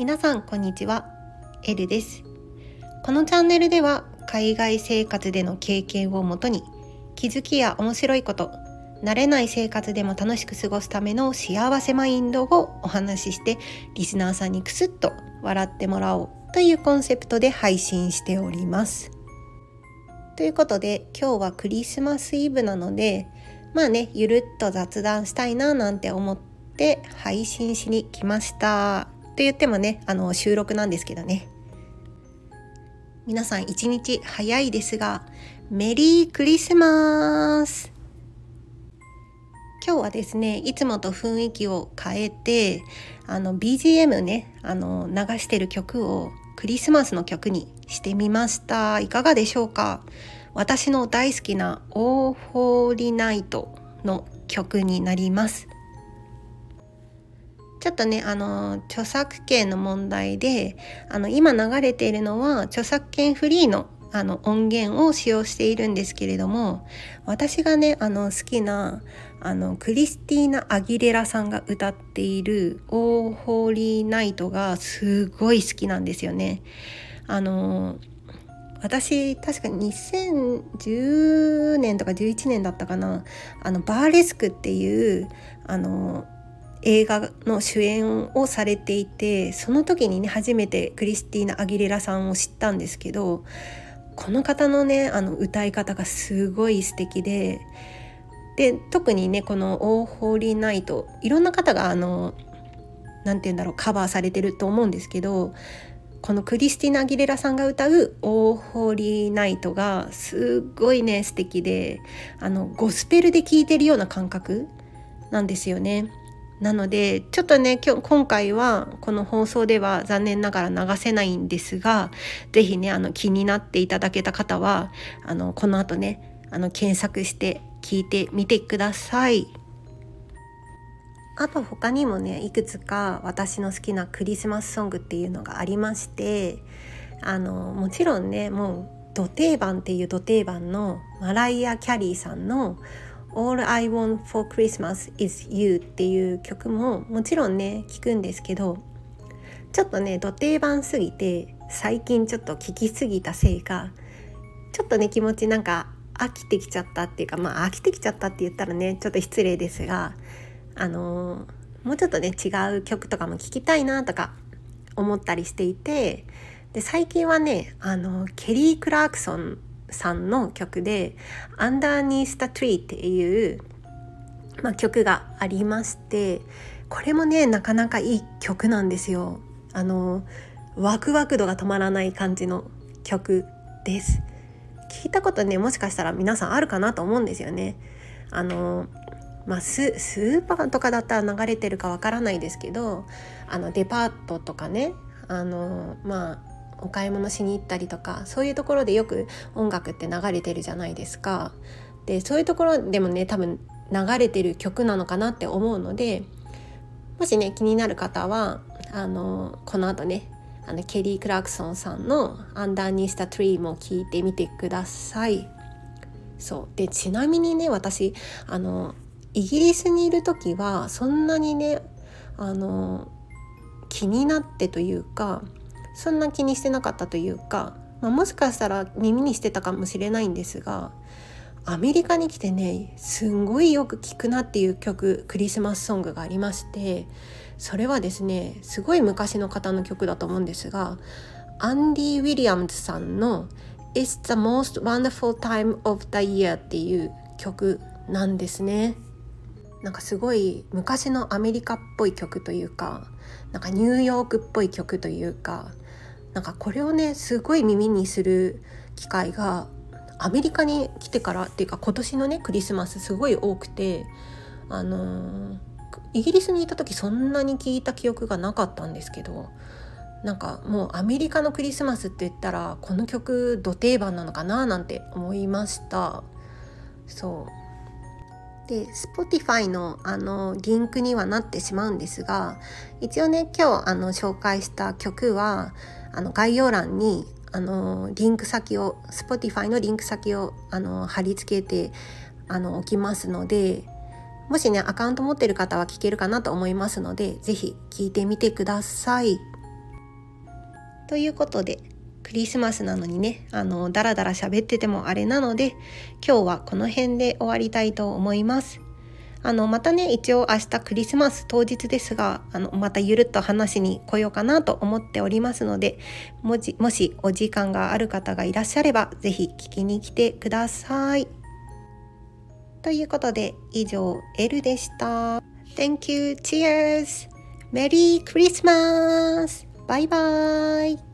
皆さんこんにちは。エルです。このチャンネルでは海外生活での経験をもとに気づきや面白いこと慣れない生活でも楽しく過ごすための幸せマインドをお話ししてリスナーさんにクスッと笑ってもらおうというコンセプトで配信しております。ということで今日はクリスマスイブなのでまあねゆるっと雑談したいななんて思って配信しに来ました。と言ってもねあの収録なんですけどね。皆さん一日早いですがメリークリスマス。今日はですねいつもと雰囲気を変えてあの BGM ねあの流してる曲をクリスマスの曲にしてみました。いかがでしょうか？私の大好きな「オー・ホーリナイト」の曲になります。ちょっとねあの著作権の問題であの今流れているのは著作権フリーのあの音源を使用しているんですけれども私がねあの好きなあのクリスティーナ・アギレラさんが歌っている「オー・ホーリー・ナイト」がすごい好きなんですよね。あの私確か2010年とか11年だったかなあのバーレスクっていうあの映画の主演をされていてその時にね初めてクリスティーナ・アギレラさんを知ったんですけどこの方のねあの歌い方がすごい素敵でで特にねこの「オーホーリーナイト」いろんな方があの何て言うんだろうカバーされてると思うんですけどこのクリスティーナ・アギレラさんが歌う「オーホーリーナイト」がすっごいね素敵であのゴスペルで聴いてるような感覚なんですよね。なのでちょっとね今日今回はこの放送では残念ながら流せないんですが是非ねあの気になっていただけた方はあのこの後ねあの検索して聞いてみてください。あと他にもねいくつか私の好きなクリスマスソングっていうのがありましてあのもちろんねもうド定番っていうド定番のマライア・キャリーさんの「All I Want for Christmas is You っていう曲ももちろんね聴くんですけどちょっとね土定番すぎて最近ちょっと聴きすぎたせいかちょっとね気持ちなんか飽きてきちゃったっていうかまあ飽きてきちゃったって言ったらねちょっと失礼ですがあのー、もうちょっとね違う曲とかも聴きたいなとか思ったりしていてで最近はねあのケリー・クラークソンさんの曲で「Underneath the Tree」っていう、まあ、曲がありましてこれもねなかなかいい曲なんですよ。あのワクワク度が止まらない感じの曲です。聞いたことねもしかしたら皆さんあるかなと思うんですよね。あのまあ、ススーパーとかだったら流れてるかわからないですけどあのデパートとかねあのまあお買い物しに行ったりとかそういうところでよく音楽って流れてるじゃないですか。でそういうところでもね多分流れてる曲なのかなって思うのでもしね気になる方はあのこの後ねあのケリー・クラクソンさんの「アンダーニースタ・トゥリー」も聞いてみてください。そうでちなみにね私あのイギリスにいる時はそんなにねあの気になってというかそんな気にしてなかったというか、まあ、もしかしたら耳にしてたかもしれないんですがアメリカに来てねすんごいよく聴くなっていう曲クリスマスソングがありましてそれはですねすごい昔の方の曲だと思うんですがアンディ・ウィリアムズさんの「It's the most wonderful time of the year」っていう曲なんですね。なんかすごい昔のアメリカっぽい曲というかなんかニューヨークっぽい曲というかなんかこれをねすごい耳にする機会がアメリカに来てからっていうか今年のねクリスマスすごい多くてあのー、イギリスにいた時そんなに聞いた記憶がなかったんですけどなんかもうアメリカのクリスマスって言ったらこの曲ど定番なのかななんて思いました。そう。で Spotify のあのリンクにはなってしまうんですが一応ね今日あの紹介した曲はあの概要欄にあのリンク先を Spotify のリンク先をあの貼り付けてあの置きますのでもしねアカウント持ってる方は聞けるかなと思いますので是非聞いてみてください。ということでクリスマスなのにねあのダラダラ喋っててもあれなので今日はこの辺で終わりたいと思います。あのまたね一応明日クリスマス当日ですがあのまたゆるっと話に来ようかなと思っておりますのでもしもしお時間がある方がいらっしゃれば是非聞きに来てください。ということで以上 L でした。Thank you. Cheers. Merry Christmas. Bye bye.